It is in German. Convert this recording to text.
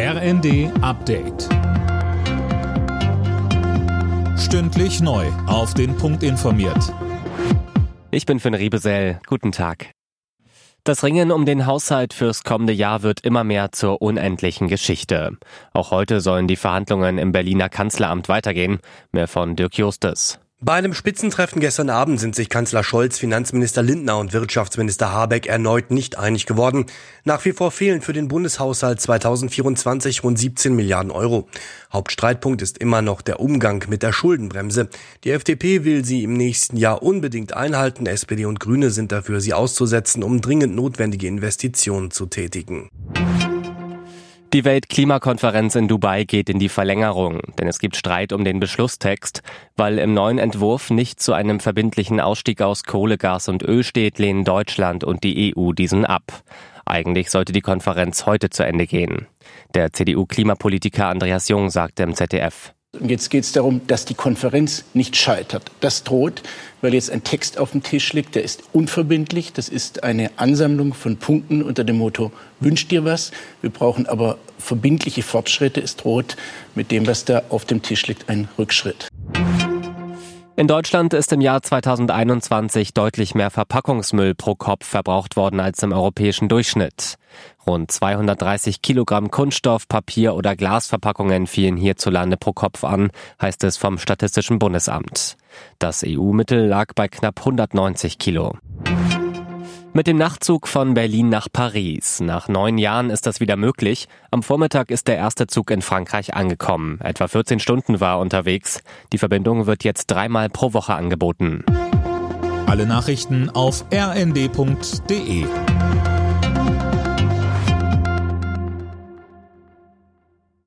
RND Update. Stündlich neu. Auf den Punkt informiert. Ich bin Finn Riebesell. Guten Tag. Das Ringen um den Haushalt fürs kommende Jahr wird immer mehr zur unendlichen Geschichte. Auch heute sollen die Verhandlungen im Berliner Kanzleramt weitergehen. Mehr von Dirk Justes. Bei einem Spitzentreffen gestern Abend sind sich Kanzler Scholz, Finanzminister Lindner und Wirtschaftsminister Habeck erneut nicht einig geworden. Nach wie vor fehlen für den Bundeshaushalt 2024 rund 17 Milliarden Euro. Hauptstreitpunkt ist immer noch der Umgang mit der Schuldenbremse. Die FDP will sie im nächsten Jahr unbedingt einhalten. SPD und Grüne sind dafür, sie auszusetzen, um dringend notwendige Investitionen zu tätigen. Die Weltklimakonferenz in Dubai geht in die Verlängerung, denn es gibt Streit um den Beschlusstext. Weil im neuen Entwurf nicht zu einem verbindlichen Ausstieg aus Kohle, Gas und Öl steht, lehnen Deutschland und die EU diesen ab. Eigentlich sollte die Konferenz heute zu Ende gehen. Der CDU-Klimapolitiker Andreas Jung sagte im ZDF. Und jetzt geht es darum, dass die Konferenz nicht scheitert. Das droht, weil jetzt ein Text auf dem Tisch liegt, der ist unverbindlich. Das ist eine Ansammlung von Punkten unter dem Motto, wünsch dir was. Wir brauchen aber verbindliche Fortschritte. Es droht mit dem, was da auf dem Tisch liegt, ein Rückschritt. In Deutschland ist im Jahr 2021 deutlich mehr Verpackungsmüll pro Kopf verbraucht worden als im europäischen Durchschnitt. Rund 230 Kilogramm Kunststoff, Papier oder Glasverpackungen fielen hierzulande pro Kopf an, heißt es vom Statistischen Bundesamt. Das EU-Mittel lag bei knapp 190 Kilo. Mit dem Nachtzug von Berlin nach Paris. Nach neun Jahren ist das wieder möglich. Am Vormittag ist der erste Zug in Frankreich angekommen. Etwa 14 Stunden war er unterwegs. Die Verbindung wird jetzt dreimal pro Woche angeboten. Alle Nachrichten auf rnd.de